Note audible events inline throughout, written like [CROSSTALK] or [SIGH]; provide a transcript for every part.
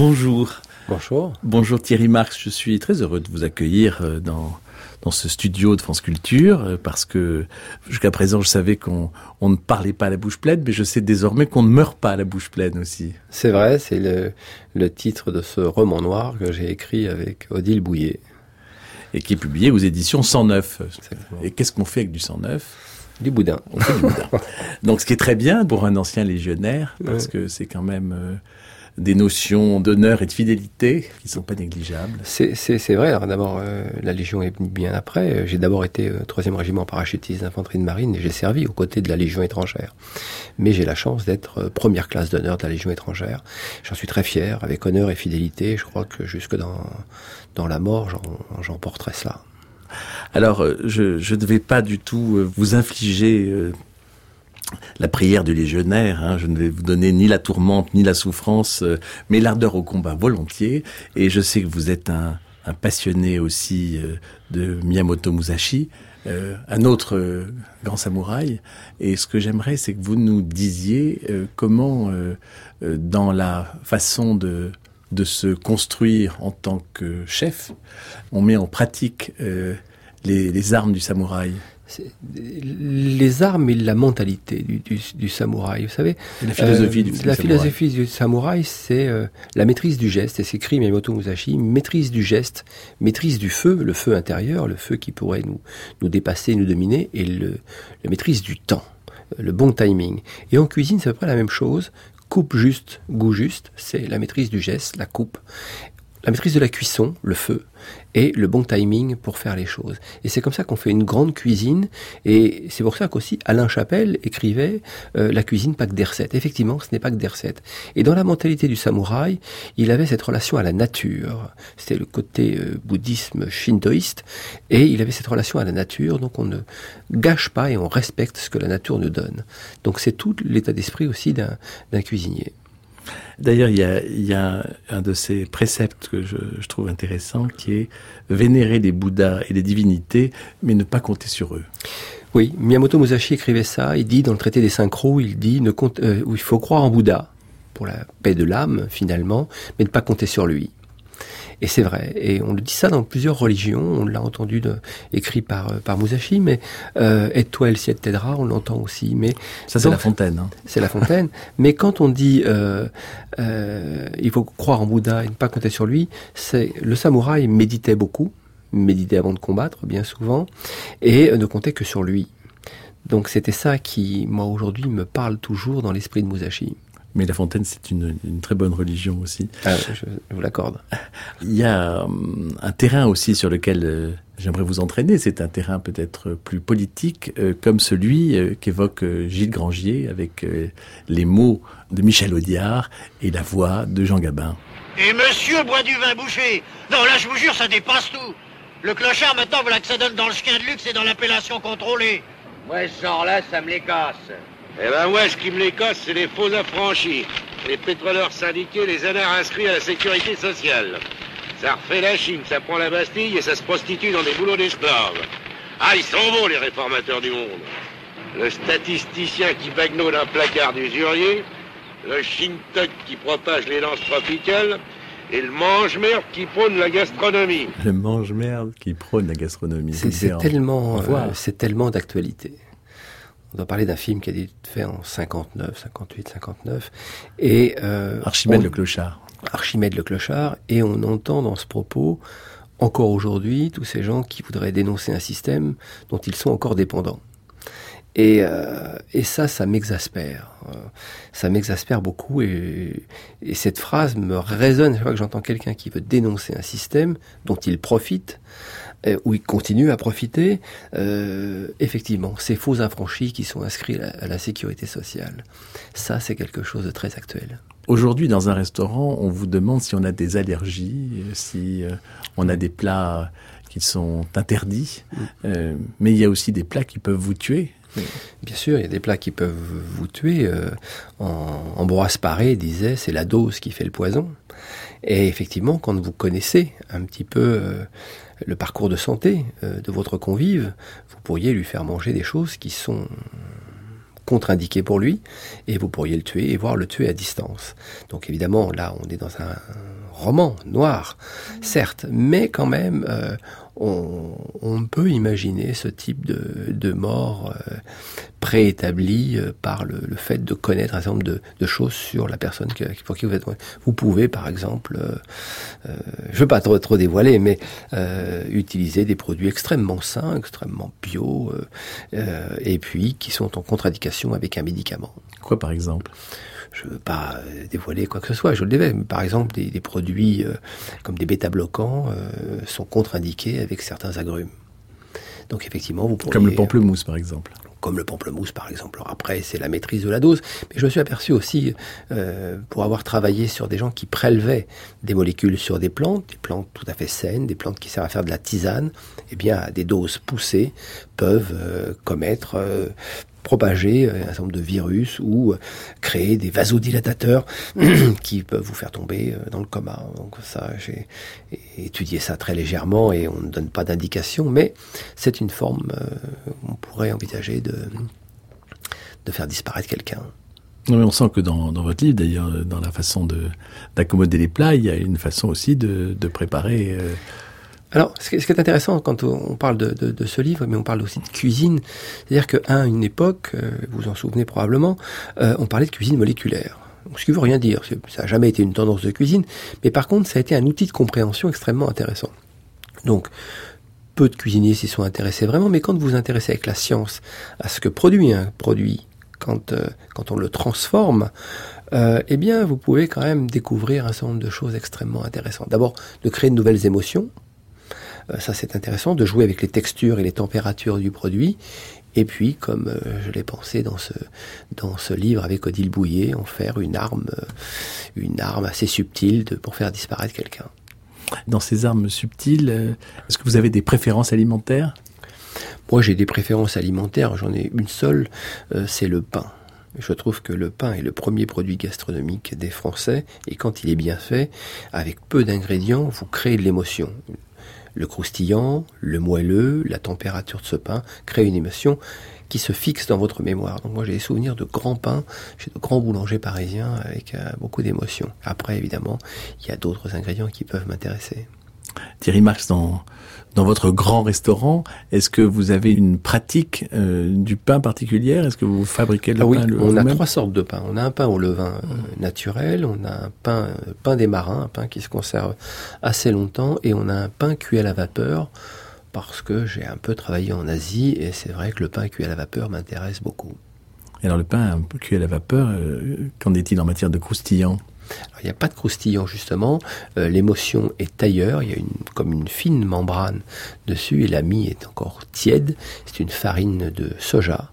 Bonjour. Bonjour. Bonjour Thierry Marx, je suis très heureux de vous accueillir euh, dans, dans ce studio de France Culture euh, parce que jusqu'à présent je savais qu'on on ne parlait pas à la bouche pleine mais je sais désormais qu'on ne meurt pas à la bouche pleine aussi. C'est vrai, c'est le, le titre de ce roman noir que j'ai écrit avec Odile Bouillet. Et qui est publié aux éditions 109. Exactement. Et qu'est-ce qu'on fait avec du 109 Du boudin. On fait du boudin. [LAUGHS] Donc ce qui est très bien pour un ancien légionnaire parce Ouais. que c'est quand même euh, des notions d'honneur et de fidélité qui sont pas négligeables. C'est vrai. Alors d'abord, euh, la Légion est venue bien après. Euh, J'ai d'abord été euh, troisième régiment parachutiste d'infanterie de marine et j'ai servi aux côtés de la Légion étrangère. Mais j'ai la chance d'être euh, première classe d'honneur de la Légion étrangère. J'en suis très fier, avec honneur et fidélité. Je crois que jusque dans, dans la mort, j'en- j'en porterai cela. Alors, euh, je, je ne vais pas du tout vous infliger euh, la prière du légionnaire. hein. Je ne vais vous donner ni la tourmente, ni la souffrance, euh, mais l'ardeur au combat volontiers. Et je sais que vous êtes un, un passionné aussi euh, de Miyamoto Musashi, euh, un autre euh, grand samouraï. Et ce que j'aimerais, c'est que vous nous disiez euh, comment, dans la façon de de se construire en tant que chef, on met en pratique les, les armes du samouraï. Les armes et la mentalité du, du, du samouraï, vous savez. La philosophie Euh, du La samouraï. philosophie du samouraï, c'est euh, la maîtrise du geste. Et c'est écrit Miyamoto Musashi, maîtrise du geste, maîtrise du feu, le feu intérieur, le feu qui pourrait nous, nous dépasser, nous dominer, et le, la maîtrise du temps, euh, le bon timing. Et en cuisine, c'est à peu près la même chose. Coupe juste, goût juste, c'est la maîtrise du geste, la coupe. La maîtrise de la cuisson, le feu, et le bon timing pour faire les choses. Et c'est comme ça qu'on fait une grande cuisine, et c'est pour ça qu'aussi Alain Chapelle écrivait euh, La cuisine pas que des recettes. Effectivement, ce n'est pas que des recettes. Et dans la mentalité du samouraï, il avait cette relation à la nature. C'était le côté euh, bouddhisme shintoïste, et il avait cette relation à la nature, donc on ne gâche pas et on respecte ce que la nature nous donne. Donc c'est tout l'état d'esprit aussi d'un d'un cuisinier. D'ailleurs, il y a, un de ces préceptes que je, je trouve intéressant qui est vénérer les Bouddhas et les divinités, mais ne pas compter sur eux. Oui, Miyamoto Musashi écrivait ça. Il dit dans le traité des synchros, il dit ne compte, euh, il faut croire en Bouddha pour la paix de l'âme finalement, mais ne pas compter sur lui. Et c'est vrai. Et on le dit ça dans plusieurs religions. On l'a entendu de, écrit par euh, par Musashi, mais euh, aide-toi, et le ciel t'aidera. On l'entend aussi. Mais Ça, c'est la fontaine. hein. c'est La Fontaine. [LAUGHS] mais quand on dit euh, euh, il faut croire en Bouddha et ne pas compter sur lui, c'est le samouraï méditait beaucoup, méditait avant de combattre bien souvent, et ne comptait que sur lui. Donc c'était ça qui, moi aujourd'hui, me parle toujours dans l'esprit de Musashi. Mais la fontaine, c'est une, une très bonne religion aussi. Ah, je, vous l'accorde. Il y a hum, un terrain aussi sur lequel euh, j'aimerais vous entraîner. C'est un terrain peut-être plus politique, euh, comme celui euh, qu'évoque euh, Gilles Grangier avec euh, les mots de Michel Audiard et la voix de Jean Gabin. Et monsieur boit du vin bouché Non, là, je vous jure, ça dépasse tout. Le clochard, maintenant, voilà que ça donne dans le chien de luxe et dans l'appellation contrôlée. Ouais, ce genre-là, ça me les casse. Eh ben moi, ce qui me les casse, c'est les faux affranchis. Les pétroleurs syndiqués, les honneurs inscrits à la sécurité sociale. Ça refait la Chine, ça prend la Bastille et ça se prostitue dans des boulots d'esclaves. Ah, ils sont bons, les réformateurs du monde. Le statisticien qui bagnole un placard d'usurier, le shintok qui propage les lances tropicales, et le mange-merde qui prône la gastronomie. Le mange-merde qui prône la gastronomie. C'est tellement, euh, c'est tellement d'actualité. On doit parler d'un film qui a été fait en 59, 58, 59, et euh, Archimède on- le clochard. Archimède le clochard, et on entend dans ce propos, encore aujourd'hui, tous ces gens qui voudraient dénoncer un système dont ils sont encore dépendants. Et, euh, et ça, ça m'exaspère. Ça m'exaspère beaucoup et, et cette phrase me résonne chaque fois que j'entends quelqu'un qui veut dénoncer un système dont il profite où ils continuent à profiter. Euh, effectivement, ces faux affranchis qui sont inscrits à, à la sécurité sociale, ça c'est quelque chose de très actuel. Aujourd'hui, dans un restaurant, on vous demande si on a des allergies, euh, si euh, on a des plats qui sont interdits, euh, mais il y a aussi des plats qui peuvent vous tuer. Bien sûr, il y a des plats qui peuvent vous tuer. Euh, Ambroise Paré disait c'est la dose qui fait le poison. Et effectivement, quand vous connaissez un petit peu euh, le parcours de santé euh, de votre convive, vous pourriez lui faire manger des choses qui sont contre-indiquées pour lui, et vous pourriez le tuer et voir le tuer à distance. Donc évidemment, là, on est dans un roman noir, certes, mais quand même, euh, on, peut imaginer ce type de, de mort euh, préétablie euh, par le, fait de connaître un certain nombre de, choses sur la personne pour qui vous êtes. Vous pouvez, par exemple, euh, je veux pas trop, trop dévoiler, mais utiliser des produits extrêmement sains, extrêmement bio, et puis qui sont en contradiction avec un médicament. Quoi, par exemple? Je veux pas euh, dévoiler quoi que ce soit, je le dévais. Mais par exemple, des, des produits euh, comme des bêta-bloquants euh, sont contre-indiqués avec certains agrumes. Donc effectivement, vous pourriez... Comme le pamplemousse, par exemple. comme le pamplemousse par exemple. Alors après, c'est la maîtrise de la dose, mais je me suis aperçu aussi, euh, pour avoir travaillé sur des gens qui prélevaient des molécules sur des plantes, des plantes tout à fait saines, des plantes qui servent à faire de la tisane, eh bien, à des doses poussées, peuvent commettre, propager euh, un certain nombre de virus ou euh, créer des vasodilatateurs [CLEARS THROAT] qui peuvent vous faire tomber euh, dans le coma. Donc ça, j'ai étudié ça très légèrement et on ne donne pas d'indication, mais c'est une forme on pourrait envisager de, de faire disparaître quelqu'un. Non, mais on sent que dans, votre livre, d'ailleurs, dans la façon de d'accommoder les plats, il y a une façon aussi de, de préparer. Alors, ce qui est, intéressant quand on parle de, ce livre, mais on parle aussi de cuisine, c'est-à-dire qu'à une époque, euh, vous vous en souvenez probablement, euh, on parlait de cuisine moléculaire. Ce qui veut rien dire, ça n'a jamais été une tendance de cuisine, mais par contre, ça a été un outil de compréhension extrêmement intéressant. Donc, peu de cuisiniers s'y sont intéressés vraiment, mais quand vous vous intéressez avec la science à ce que produit un produit, quand, euh, quand on le transforme, eh bien, vous pouvez quand même découvrir un certain nombre de choses extrêmement intéressantes. D'abord, de créer de nouvelles émotions. Euh, ça, c'est intéressant, de jouer avec les textures et les températures du produit. Et puis, comme euh, je l'ai pensé dans ce, dans ce livre avec Odile Bouillet, en faire une arme, euh, une arme assez subtile de, pour faire disparaître quelqu'un. dans ces armes subtiles. Est-ce que vous avez des préférences alimentaires? Moi, j'ai des préférences alimentaires, j'en ai une seule, c'est le pain. Je trouve que le pain est le premier produit gastronomique des Français, et quand il est bien fait, avec peu d'ingrédients, vous créez de l'émotion. Le croustillant, le moelleux, la température de ce pain créent une émotion qui se fixe dans votre mémoire. Donc moi j'ai des souvenirs de grands pains chez de grands boulangers parisiens avec euh, beaucoup d'émotion. Après évidemment, il y a d'autres ingrédients qui peuvent m'intéresser. Thierry Marx, dans, dans votre grand restaurant, est-ce que vous avez une pratique euh, du pain particulière? Est-ce que vous fabriquez le Ah oui, pain le- on a trois sortes de pain. On a un pain au levain euh, naturel, on a un pain, euh, pain des marins, un pain qui se conserve assez longtemps, et on a un pain cuit à la vapeur, parce que j'ai un peu travaillé en Asie, et c'est vrai que le pain cuit à la vapeur m'intéresse beaucoup. Et Alors le pain cuit à la vapeur, qu'en est-il en matière de croustillant? Il n'y a pas de croustillant justement, euh, l'émotion est ailleurs, il y a une, comme une fine membrane dessus et la mie est encore tiède, c'est une farine de soja.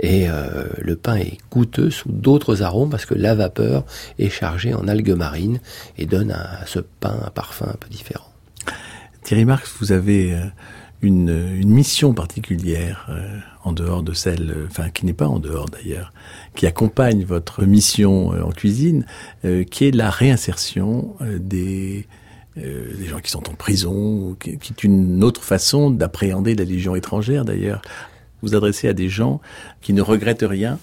Et euh, le pain est goûteux sous d'autres arômes parce que la vapeur est chargée en algues marines et donne à, à ce pain un parfum un peu différent. Thierry Marx, vous avez euh, une, une mission particulière euh, en dehors de celle, euh, enfin qui n'est pas en dehors d'ailleurs, qui accompagne votre mission euh, en cuisine, euh, qui est la réinsertion des, euh, des gens qui sont en prison, qui est une autre façon d'appréhender la légion étrangère d'ailleurs. Vous adressez à des gens qui ne regrettent rien.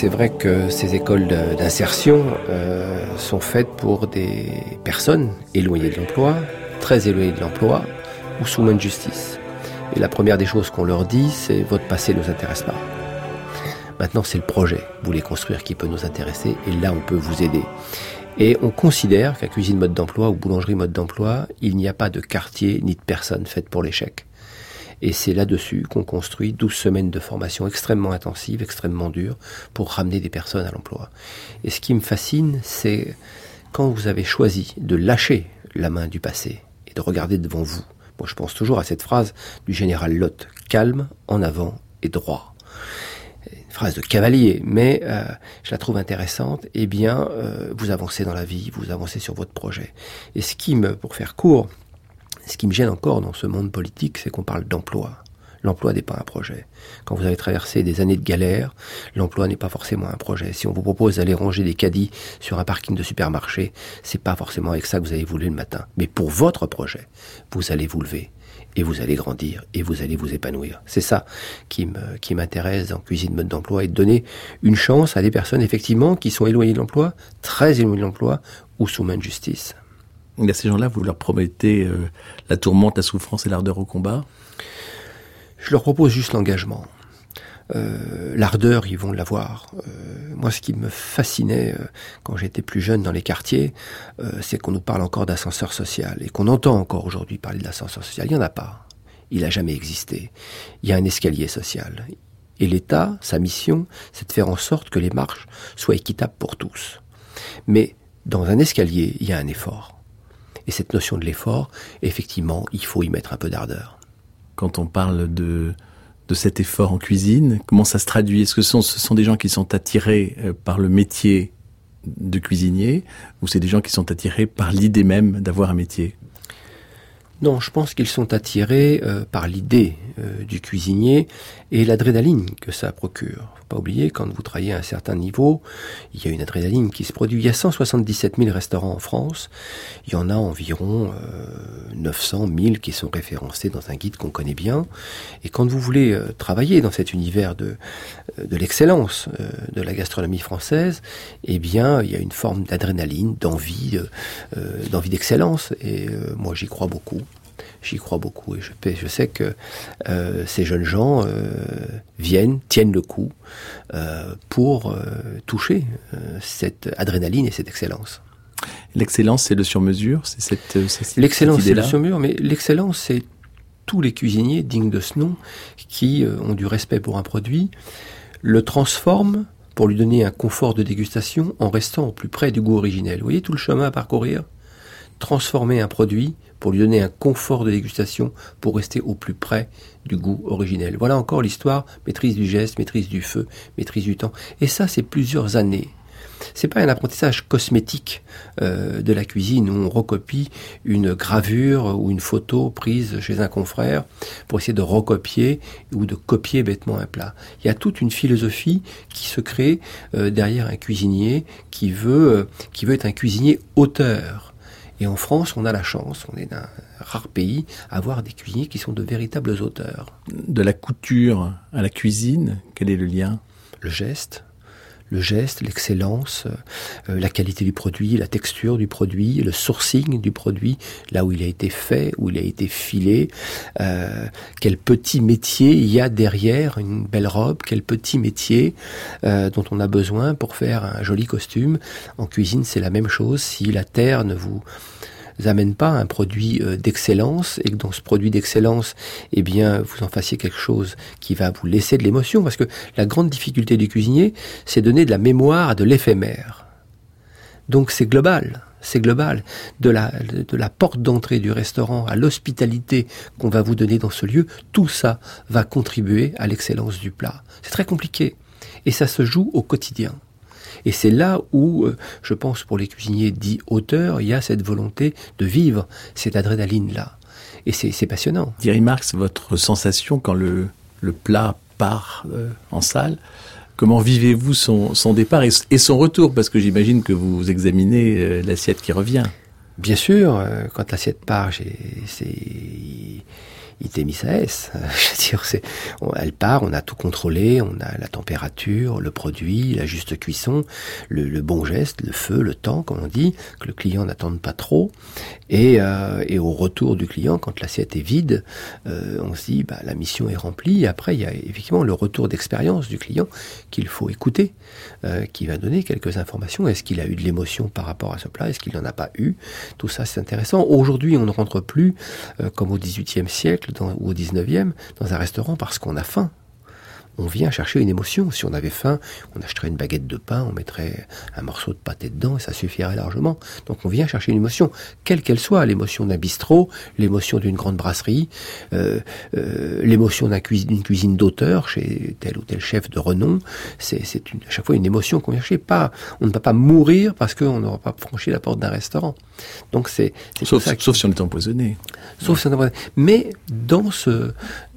C'est vrai que ces écoles d'insertion euh, sont faites pour des personnes éloignées de l'emploi, très éloignées de l'emploi ou sous main de justice. Et la première des choses qu'on leur dit, c'est votre passé ne nous intéresse pas. Maintenant, c'est le projet. Vous voulez construire qui peut nous intéresser et là, on peut vous aider. Et on considère qu'à cuisine mode d'emploi ou boulangerie mode d'emploi, il n'y a pas de quartier ni de personne faite pour l'échec. Et c'est là-dessus qu'on construit 12 semaines de formation extrêmement intensive, extrêmement dure, pour ramener des personnes à l'emploi. Et ce qui me fascine, c'est quand vous avez choisi de lâcher la main du passé et de regarder devant vous. Moi, je pense toujours à cette phrase du général Lott, calme, en avant et droit une phrase de cavalier, mais euh, je la trouve intéressante, eh bien, euh, vous avancez dans la vie, vous avancez sur votre projet. Et ce qui me, pour faire court, ce qui me gêne encore dans ce monde politique, c'est qu'on parle d'emploi. L'emploi n'est pas un projet. Quand vous avez traversé des années de galère, l'emploi n'est pas forcément un projet. Si on vous propose d'aller ranger des caddies sur un parking de supermarché, c'est pas forcément avec ça que vous allez vous lever le matin. Mais pour votre projet, vous allez vous lever et vous allez grandir et vous allez vous épanouir. C'est ça qui me, qui m'intéresse en cuisine mode d'emploi et de donner une chance à des personnes effectivement qui sont éloignées de l'emploi, très éloignées de l'emploi ou sous main de justice. Et à ces gens-là, vous leur promettez euh, la tourmente, la souffrance et l'ardeur au combat Je leur propose juste l'engagement. Euh, l'ardeur, ils vont l'avoir. Euh, moi, ce qui me fascinait euh, quand j'étais plus jeune dans les quartiers, c'est qu'on nous parle encore d'ascenseur social et qu'on entend encore aujourd'hui parler de l'ascenseur social. Il n'y en a pas. Il n'a jamais existé. Il y a un escalier social. Et l'État, sa mission, c'est de faire en sorte que les marches soient équitables pour tous. Mais dans un escalier, il y a un effort. Et cette notion de l'effort, effectivement, il faut y mettre un peu d'ardeur. Quand on parle de de cet effort en cuisine Comment ça se traduit? Est-ce que ce sont, des gens qui sont attirés euh, par le métier de cuisinier ou c'est des gens qui sont attirés par l'idée même d'avoir un métier? Non, je pense qu'ils sont attirés euh, par l'idée euh, du cuisinier et l'adrénaline que ça procure. Pas oublier, quand vous travaillez à un certain niveau, il y a une adrénaline qui se produit. Il y a 177 000 restaurants en France. Il y en a environ 900 euh, 000 qui sont référencés dans un guide qu'on connaît bien. Et quand vous voulez travailler dans cet univers de, de l'excellence de la gastronomie française, eh bien, il y a une forme d'adrénaline, d'envie, d'envie d'excellence. Et moi, j'y crois beaucoup j'y crois beaucoup et je, je sais que euh, ces jeunes gens euh, viennent, tiennent le coup euh, pour toucher cette adrénaline et cette excellence. L'excellence, c'est le sur-mesure, c'est cette, L'excellence, c'est le sur-mesure, mais l'excellence, c'est tous les cuisiniers dignes de ce nom qui ont du respect pour un produit, le transforment pour lui donner un confort de dégustation en restant au plus près du goût originel. Vous voyez tout le chemin à parcourir Transformer un produit pour lui donner un confort de dégustation, pour rester au plus près du goût originel. Voilà encore l'histoire, maîtrise du geste, maîtrise du feu, maîtrise du temps. Et ça, c'est plusieurs années. C'est pas un apprentissage cosmétique euh, de la cuisine où on recopie une gravure ou une photo prise chez un confrère pour essayer de recopier ou de copier bêtement un plat. Il y a toute une philosophie qui se crée euh, derrière un cuisinier qui veut euh, qui veut être un cuisinier auteur et en France, on a la chance, on est un rare pays, à avoir des cuisiniers qui sont de véritables auteurs. De la couture à la cuisine, quel est le lien? Le geste, le geste, l'excellence, euh, la qualité du produit, la texture du produit, le sourcing du produit, là où il a été fait, où il a été filé, euh, quel petit métier il y a derrière une belle robe, quel petit métier euh, dont on a besoin pour faire un joli costume. En cuisine, c'est la même chose. Si la terre ne vous amène pas un produit euh, d'excellence et que dans ce produit d'excellence, eh bien, vous en fassiez quelque chose qui va vous laisser de l'émotion. Parce que la grande difficulté du cuisinier, c'est donner de la mémoire à de l'éphémère. Donc c'est global. C'est global. De la, de la porte d'entrée du restaurant à l'hospitalité qu'on va vous donner dans ce lieu, tout ça va contribuer à l'excellence du plat. C'est très compliqué. Et ça se joue au quotidien. Et c'est là où, euh, je pense, pour les cuisiniers dits auteurs, il y a cette volonté de vivre cette adrénaline-là. Et c'est passionnant. Thierry Marx, votre sensation quand le, le plat part euh, en salle, comment vivez-vous son, son, départ et, son retour? Parce que j'imagine que vous examinez euh, l'assiette qui revient. Bien sûr, quand l'assiette part, c'est Itemis [LAUGHS] Je veux dire, c'est, elle part, on a tout contrôlé, on a la température, le produit, la juste cuisson, le, bon geste, le feu, le temps, comme on dit, que le client n'attende pas trop. Et, euh, au retour du client, quand l'assiette est vide, euh, on se dit, bah, la mission est remplie. après, il y a effectivement le retour d'expérience du client qu'il faut écouter, euh, qui va donner quelques informations. Est-ce qu'il a eu de l'émotion par rapport à ce plat? Est-ce qu'il n'en a pas eu? Tout ça, c'est intéressant. Aujourd'hui, on ne rentre plus, comme au XVIIIe siècle ou au XIXe, dans un restaurant parce qu'on a faim on vient chercher une émotion. Si on avait faim, on achèterait une baguette de pain, on mettrait un morceau de pâté dedans et ça suffirait largement. Donc on vient chercher une émotion, quelle qu'elle soit, l'émotion d'un bistrot, l'émotion d'une grande brasserie, euh, euh, l'émotion d'une cuisine, cuisine d'auteur chez tel ou tel chef de renom. C'est à chaque fois une émotion qu'on vient chercher. Pas, on ne va pas mourir parce qu'on n'aura pas franchi la porte d'un restaurant. Donc c'est sauf, sauf si on est empoisonné. Sauf si on est empoisonné. Mais dans ce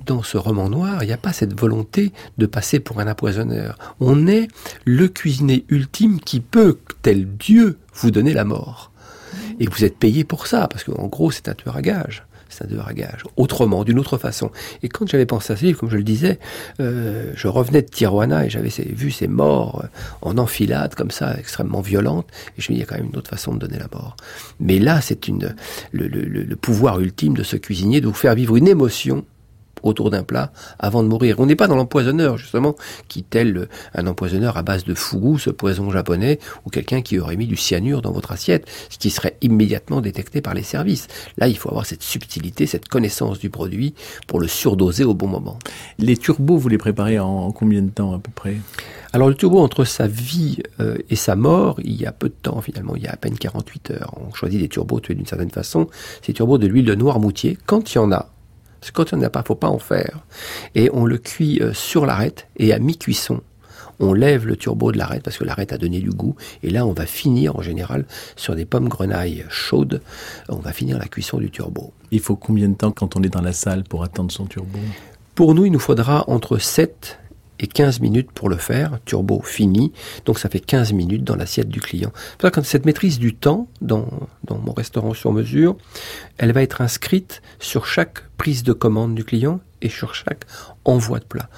dans ce roman noir, il n'y a pas cette volonté de passer pour un empoisonneur. On est le cuisinier ultime qui peut, tel Dieu, vous donner la mort. Et vous êtes payé pour ça, parce qu'en gros, c'est un tueur à gage. C'est un tueur à gage. Autrement, d'une autre façon. Et quand j'avais pensé à ce livre, comme je le disais, euh, je revenais de Tijuana et j'avais vu ces morts euh, en enfilade, comme ça, extrêmement violentes. Et je me dis, il y a quand même une autre façon de donner la mort. Mais là, c'est le pouvoir ultime de ce cuisinier de vous faire vivre une émotion autour d'un plat avant de mourir. On n'est pas dans l'empoisonneur, justement, qui tel un empoisonneur à base de fougou, ce poison japonais, ou quelqu'un qui aurait mis du cyanure dans votre assiette, ce qui serait immédiatement détecté par les services. Là, il faut avoir cette subtilité, cette connaissance du produit pour le surdoser au bon moment. Les turbos, vous les préparez en combien de temps à peu près? Alors le turbo, entre sa vie euh, et sa mort, il y a peu de temps finalement, il y a à peine 48 heures. On choisit des turbos tués d'une certaine façon. Ces turbos de l'huile de noirmoutier, quand il y en a, parce que quand on n'a pas, faut pas en faire. Et on le cuit euh, sur l'arête et à mi-cuisson. On lève le turbo de l'arête parce que l'arête a donné du goût. Et là, on va finir en général sur des pommes grenailles chaudes. On va finir la cuisson du turbo. Il faut combien de temps quand on est dans la salle pour attendre son turbo? Pour nous, il nous faudra entre 7 et 15 minutes pour le faire, turbo fini, donc ça fait 15 minutes dans l'assiette du client. Cette maîtrise du temps dans mon restaurant sur mesure, elle va être inscrite sur chaque prise de commande du client et sur chaque envoi de plat.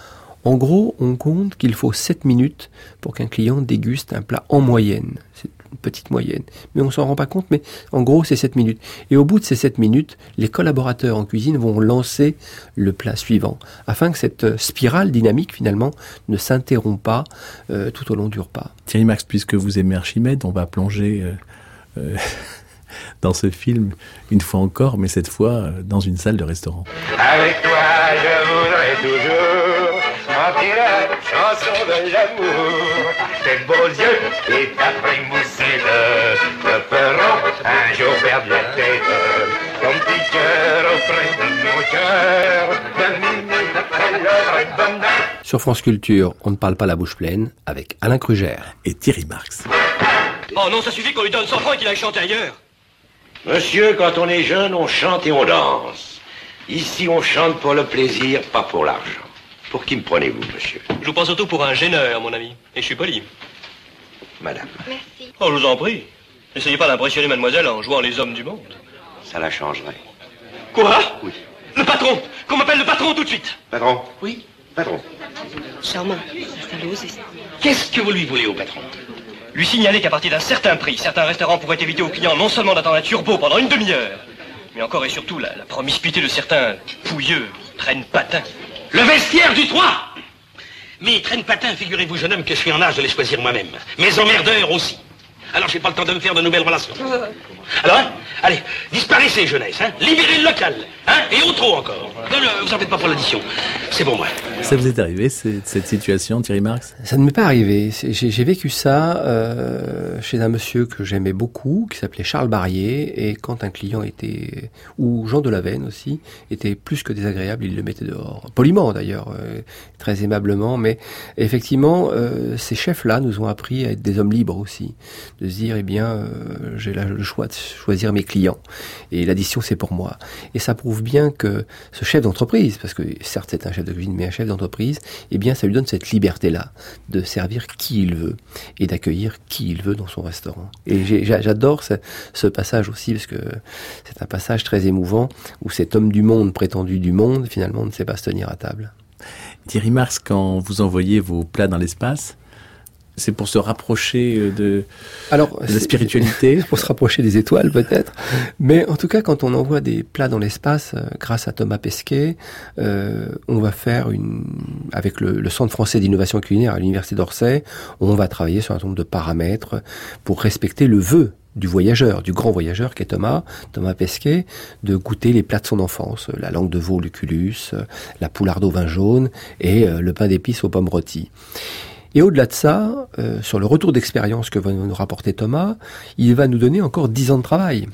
En gros, on compte qu'il faut 7 minutes pour qu'un client déguste un plat en moyenne. C'est une petite moyenne. Mais on s'en rend pas compte, mais en gros, c'est 7 minutes. Et au bout de ces 7 minutes, les collaborateurs en cuisine vont lancer le plat suivant, afin que cette euh, spirale dynamique, finalement, ne s'interrompt pas euh, tout au long du repas. Thierry Max, puisque vous aimez Archimède, on va plonger euh, [LAUGHS] dans ce film une fois encore, mais cette fois dans une salle de restaurant. Avec toi, je voudrais toujours chanson de l'amour. Tes beaux yeux et ta te feront un jour perdre la tête. Ton petit cœur auprès de mon cœur, Sur France Culture, on ne parle pas la bouche pleine avec Alain Krugère et Thierry Marx. Oh non, ça suffit qu'on lui donne 100 francs et qu'il aille chanter ailleurs. Monsieur, quand on est jeune, on chante et on danse. Ici, on chante pour le plaisir, pas pour l'argent. Pour qui me prenez-vous, monsieur Je vous prends surtout pour un gêneur, mon ami. Et je suis poli. Madame. Merci. Oh, je vous en prie. N'essayez pas d'impressionner mademoiselle en jouant les hommes du monde. Ça la changerait. Quoi? Oui. Le patron Qu'on m'appelle le patron tout de suite Patron Oui, patron. Charmant. Qu'est-ce que vous lui voulez au patron? Lui signaler qu'à partir d'un certain prix, certains restaurants pourraient éviter aux clients non seulement d'attendre un turbo pendant une demi-heure, mais encore et surtout la, la promiscuité de certains pouilleux traîne patins. Le vestiaire du 3 Mais traîne patins, figurez-vous, jeune homme, que je suis en âge de les choisir moi-même. Mes emmerdeurs aussi. Alors j'ai pas le temps de me faire de nouvelles relations. Alors, hein, allez, disparaissez, jeunesse, hein, libérez le local, hein, et autre encore. Non, non, vous en faites pas pour l'addition. C'est bon, moi. Ça vous est arrivé, cette, cette situation, Thierry Marx? Ça ne m'est pas arrivé. J'ai vécu ça euh, chez un monsieur que j'aimais beaucoup, qui s'appelait Charles Barrier, et quand un client était, ou Jean de Lavenne aussi, était plus que désagréable, il le mettait dehors. Poliment d'ailleurs, euh, très aimablement, mais effectivement, euh, ces chefs-là nous ont appris à être des hommes libres aussi dire, eh bien, euh, j'ai le choix de choisir mes clients. Et l'addition, c'est pour moi. Et ça prouve bien que ce chef d'entreprise, parce que certes c'est un chef de cuisine, mais un chef d'entreprise, eh bien, ça lui donne cette liberté-là de servir qui il veut et d'accueillir qui il veut dans son restaurant. Et j'adore ce, ce, passage aussi, parce que c'est un passage très émouvant où cet homme du monde, prétendu du monde, finalement ne sait pas se tenir à table. Thierry Mars, quand vous envoyez vos plats dans l'espace, c'est pour se rapprocher euh, de, Alors, de la spiritualité [LAUGHS] Pour se rapprocher des étoiles peut-être. Mais en tout cas, quand on envoie des plats dans l'espace, euh, grâce à Thomas Pesquet, euh, on va faire une... Avec le, le Centre français d'innovation culinaire à l'Université d'Orsay, on va travailler sur un nombre de paramètres pour respecter le vœu du voyageur, du grand voyageur qui est Thomas, Thomas Pesquet, de goûter les plats de son enfance, la langue de veau lucullus, la poularde au vin jaune et le pain d'épices aux pommes rôties. Et au-delà de ça, euh, sur le retour d'expérience que va nous rapporter Thomas, il va nous donner encore dix ans de travail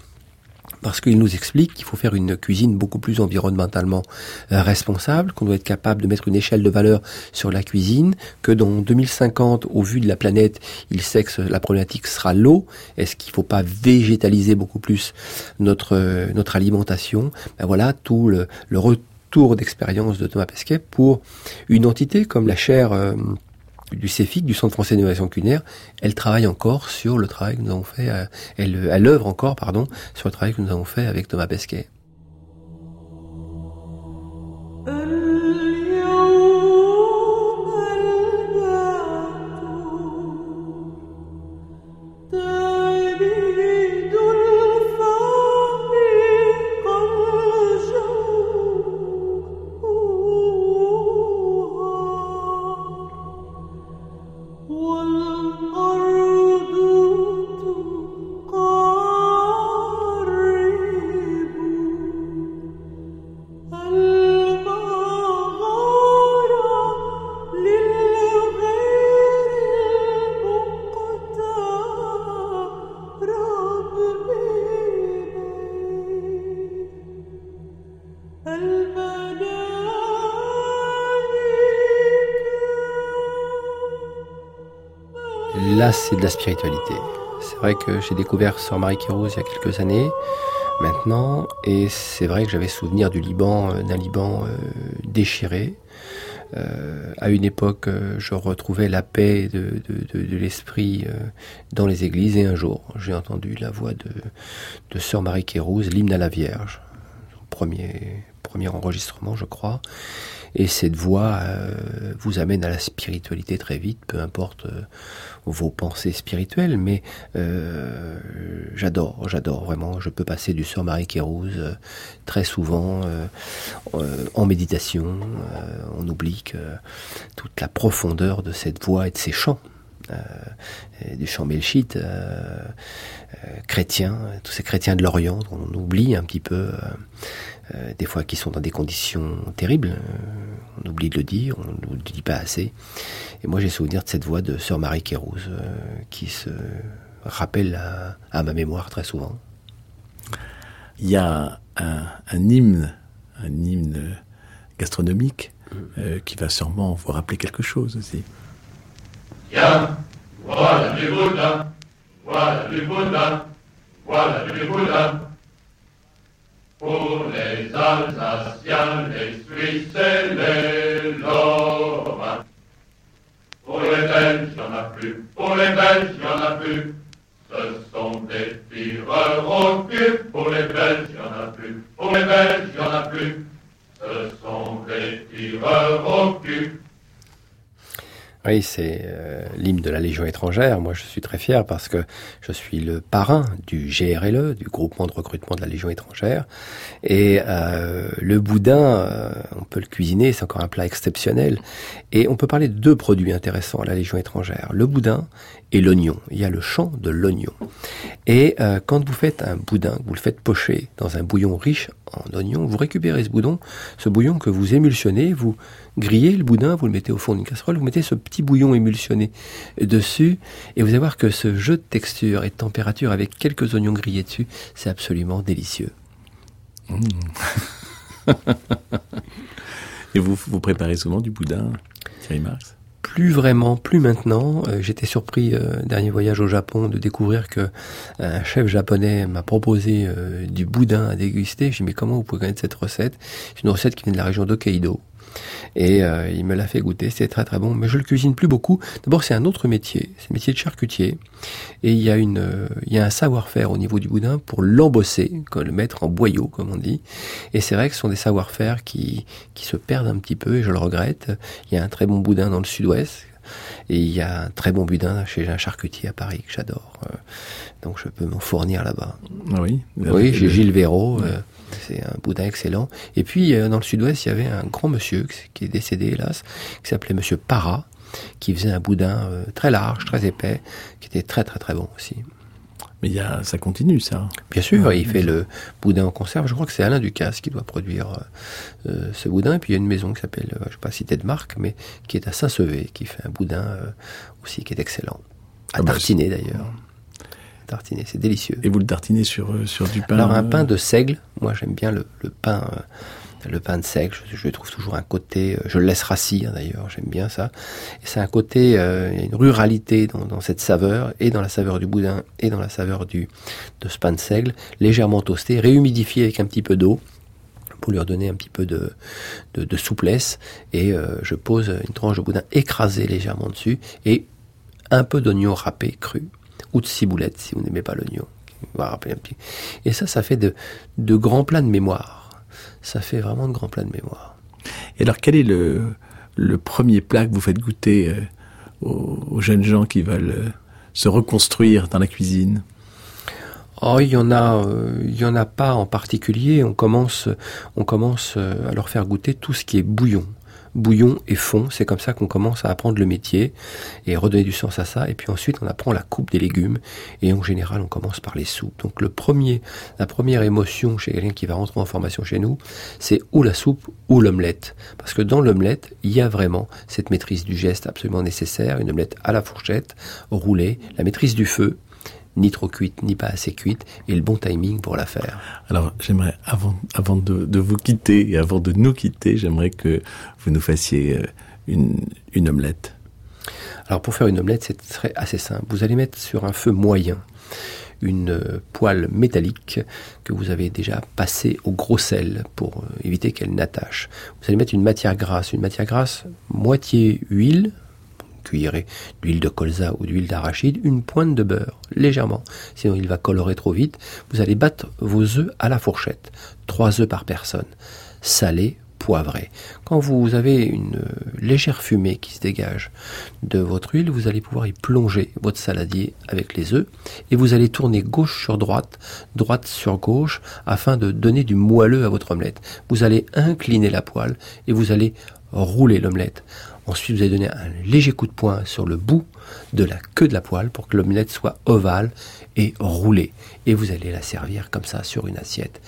parce qu'il nous explique qu'il faut faire une cuisine beaucoup plus environnementalement euh, responsable, qu'on doit être capable de mettre une échelle de valeur sur la cuisine, que dans 2050, au vu de la planète, il sait que la problématique sera l'eau. Est-ce qu'il ne faut pas végétaliser beaucoup plus notre euh, notre alimentation? Ben voilà tout le, le retour d'expérience de Thomas Pesquet pour une entité comme la chaire du CEFIC, du Centre français d'innovation culinaire, elle travaille encore sur le travail que nous avons fait, euh, elle, elle œuvre encore, pardon, sur le travail que nous avons fait avec Thomas Pesquet. C'est de la spiritualité. C'est vrai que j'ai découvert Sœur Marie Kérouz il y a quelques années maintenant, et c'est vrai que j'avais souvenir du Liban, euh, d'un Liban euh, déchiré. Euh, à une époque, je retrouvais la paix de, l'esprit dans les églises, et un jour, j'ai entendu la voix de, de Sœur Marie Kérouz, l'hymne à la Vierge, premier, premier enregistrement, je crois. Et cette voix euh, vous amène à la spiritualité très vite, peu importe euh, vos pensées spirituelles, mais euh, j'adore, j'adore vraiment. Je peux passer du Sœur Marie Kérouz très souvent en méditation. on oublie que toute la profondeur de cette voix et de ces chants. du chant melchite chrétien, tous ces chrétiens de l'Orient, on oublie un petit peu euh, des fois qui sont dans des conditions terribles. Euh, on oublie de le dire, on ne le dit pas assez. Et moi j'ai souvenir de cette voix de Sœur Marie Kérouz euh, qui se rappelle à, ma mémoire très souvent. Il y a un, hymne, un hymne gastronomique mm. qui va sûrement vous rappeler quelque chose aussi. Tiens, voilà du boudin, voilà du boudin, voilà du boudin. Pour les Alsaciens, les Suisses et les Lorrains. Pour les Belges, il n'y en a plus. Pour les Belges, il n'y en a plus. Ce sont des tireurs au cul. Pour les Belges, il n'y en a plus. Pour les Belges, il n'y en a plus. Ce sont des tireurs au cul. Oui, c'est euh, l'hymne de la Légion étrangère. Moi, je suis très fier parce que je suis le parrain du GRLE, du groupement de recrutement de la Légion étrangère. Et euh, le boudin, euh, on peut le cuisiner, c'est encore un plat exceptionnel. Et on peut parler de deux produits intéressants à la Légion étrangère, le boudin et l'oignon. Il y a le champ de l'oignon. Et euh, quand vous faites un boudin, vous le faites pocher dans un bouillon riche en oignons, vous récupérez ce bouillon, ce bouillon que vous émulsionnez, vous grillez le boudin, vous le mettez au fond d'une casserole, vous mettez ce petit bouillon émulsionné dessus, et vous allez voir que ce jeu de texture et de température avec quelques oignons grillés dessus, c'est absolument délicieux. Mmh. [LAUGHS] et vous, vous préparez souvent du boudin, Thierry Marx? Plus vraiment, plus maintenant. Euh, J'étais surpris, euh, dernier voyage au Japon, de découvrir que un chef japonais m'a proposé euh, du boudin à déguster. J'ai dit, mais comment vous pouvez connaître cette recette? C'est une recette qui vient de la région d'Hokkaido. Et euh, il me l'a fait goûter, c'était très très bon. Mais je le cuisine plus beaucoup. D'abord, c'est un autre métier, c'est le métier de charcutier. Et il y a une, euh, il y a un savoir-faire au niveau du boudin pour l'embosser, le mettre en boyau, comme on dit. Et c'est vrai que ce sont des savoir-faire qui qui se perdent un petit peu, et je le regrette. Il y a un très bon boudin dans le Sud-Ouest. Et il y a un très bon boudin chez un charcutier à Paris que j'adore. Euh, donc je peux m'en fournir là-bas. Ah oui. Oui, j'ai Gilles Véraud. euh, c'est un boudin excellent. Et puis, euh, dans le sud-ouest, il y avait un grand monsieur qui est décédé, hélas, qui s'appelait Monsieur Para, qui faisait un boudin très large, très épais, qui était très très très bon aussi. Mais y a, ça continue, ça. Bien sûr, il fait le boudin en conserve. Je crois que c'est Alain Ducasse qui doit produire euh, euh, ce boudin. Et puis il y a une maison qui s'appelle, euh, je ne vais pas citer de marque, mais qui est à Saint-Sevé, qui fait un boudin euh, aussi qui est excellent. À Ah bah, tartiner d'ailleurs. Tartiner, c'est délicieux. Et vous le tartinez sur, sur du pain Alors un pain de seigle, moi j'aime bien le, le pain, le pain de seigle. Je, je trouve toujours un côté, euh, je le laisse rassis hein, d'ailleurs, j'aime bien ça. C'est un côté, euh, une ruralité dans, cette saveur et dans la saveur du boudin et dans la saveur du de ce pain de seigle, légèrement toasté, réhumidifié avec un petit peu d'eau pour lui redonner un petit peu de, souplesse. Et euh, je pose une tranche de boudin écrasée légèrement dessus et un peu d'oignon râpé cru ou de ciboulette si vous n'aimez pas l'oignon. Et ça, ça fait de, de grands plats de mémoire. Ça fait vraiment de grands plats de mémoire. Et alors, quel est le, le premier plat que vous faites goûter euh, aux, aux jeunes gens qui veulent euh, se reconstruire dans la cuisine? Oh, il y en a, euh, il y en a pas en particulier. On commence, on commence à leur faire goûter tout ce qui est bouillon. Bouillon et fond, c'est comme ça qu'on commence à apprendre le métier et redonner du sens à ça. Et puis ensuite, on apprend la coupe des légumes. Et en général, on commence par les soupes. Donc le premier, la première émotion chez quelqu'un qui va rentrer en formation chez nous, c'est ou la soupe ou l'omelette. Parce que dans l'omelette, il y a vraiment cette maîtrise du geste absolument nécessaire. Une omelette à la fourchette, roulée, la maîtrise du feu, ni trop cuite, ni pas assez cuite, et le bon timing pour la faire. Alors, j'aimerais, avant, avant de, de vous quitter et avant de nous quitter, j'aimerais que vous nous fassiez euh, une, une omelette. Alors pour faire une omelette, c'est très assez simple. Vous allez mettre sur un feu moyen une euh, poêle métallique que vous avez déjà passée au gros sel pour euh, éviter qu'elle n'attache. Vous allez mettre une matière grasse, une matière grasse moitié huile, d'huile de colza ou d'huile d'arachide, une pointe de beurre, légèrement, sinon il va colorer trop vite. Vous allez battre vos œufs à la fourchette, trois œufs par personne, salés, poivrés. Quand vous avez une légère fumée qui se dégage de votre huile, vous allez pouvoir y plonger votre saladier avec les œufs et vous allez tourner gauche sur droite, droite sur gauche afin de donner du moelleux à votre omelette. Vous allez incliner la poêle et vous allez rouler l'omelette. Ensuite, vous allez donner un léger coup de poing sur le bout de la queue de la poêle pour que l'omelette soit ovale et roulée. Et vous allez la servir comme ça sur une assiette.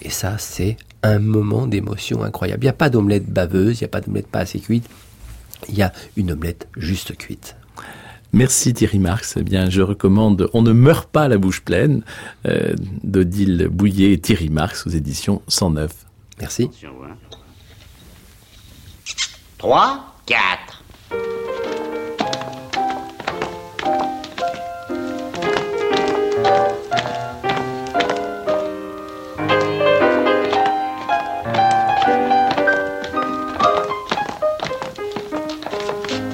Et ça, c'est un moment d'émotion incroyable. Il n'y a pas d'omelette baveuse, il n'y a pas d'omelette pas assez cuite. Il y a une omelette juste cuite. Merci Thierry Marx. Eh bien, je recommande On ne meurt pas la bouche pleine euh, d'Odile Bouillet et Thierry Marx aux éditions 109. Merci. 3, 4.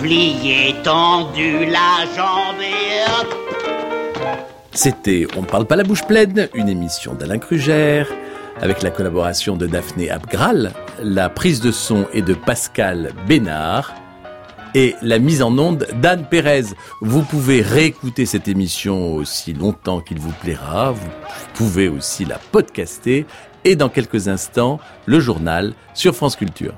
Plié, tendu, la jambe. C'était On ne parle pas la bouche pleine, une émission d'Alain Krugère, avec la collaboration de Daphné Abgral, la prise de son est de Pascal Bénard, et la mise en onde d'Anne Pérez. Vous pouvez réécouter cette émission aussi longtemps qu'il vous plaira, vous pouvez aussi la podcaster, et dans quelques instants, le journal sur France Culture.